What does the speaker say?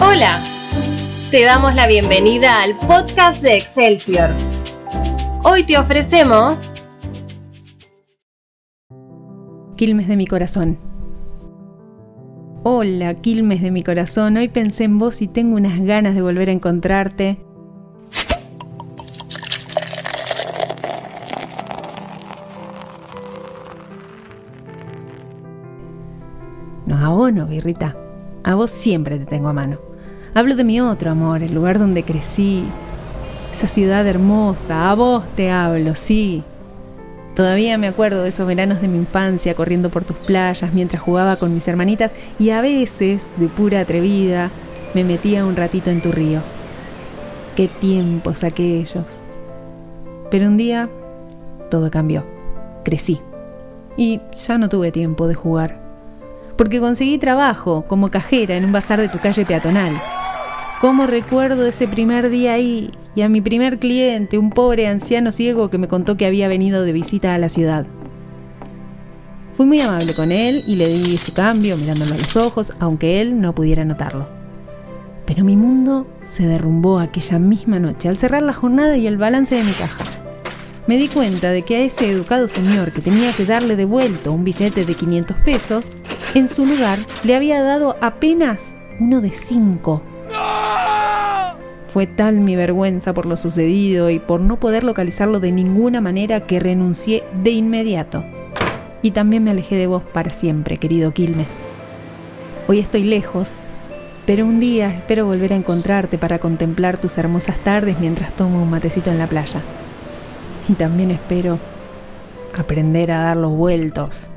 Hola, te damos la bienvenida al podcast de Excelsior. Hoy te ofrecemos... Quilmes de mi corazón. Hola, Quilmes de mi corazón. Hoy pensé en vos y tengo unas ganas de volver a encontrarte. No, a vos no, birrita. A vos siempre te tengo a mano. Hablo de mi otro amor, el lugar donde crecí. Esa ciudad hermosa, a vos te hablo, sí. Todavía me acuerdo de esos veranos de mi infancia corriendo por tus playas mientras jugaba con mis hermanitas y a veces, de pura atrevida, me metía un ratito en tu río. Qué tiempos aquellos. Pero un día todo cambió. Crecí. Y ya no tuve tiempo de jugar. Porque conseguí trabajo como cajera en un bazar de tu calle peatonal. ¿Cómo recuerdo ese primer día ahí y a mi primer cliente, un pobre anciano ciego que me contó que había venido de visita a la ciudad? Fui muy amable con él y le di su cambio mirándolo a los ojos, aunque él no pudiera notarlo. Pero mi mundo se derrumbó aquella misma noche al cerrar la jornada y el balance de mi caja. Me di cuenta de que a ese educado señor que tenía que darle de vuelto un billete de 500 pesos, en su lugar le había dado apenas uno de 5 fue tal mi vergüenza por lo sucedido y por no poder localizarlo de ninguna manera que renuncié de inmediato. Y también me alejé de vos para siempre, querido Quilmes. Hoy estoy lejos, pero un día espero volver a encontrarte para contemplar tus hermosas tardes mientras tomo un matecito en la playa. Y también espero aprender a dar los vueltos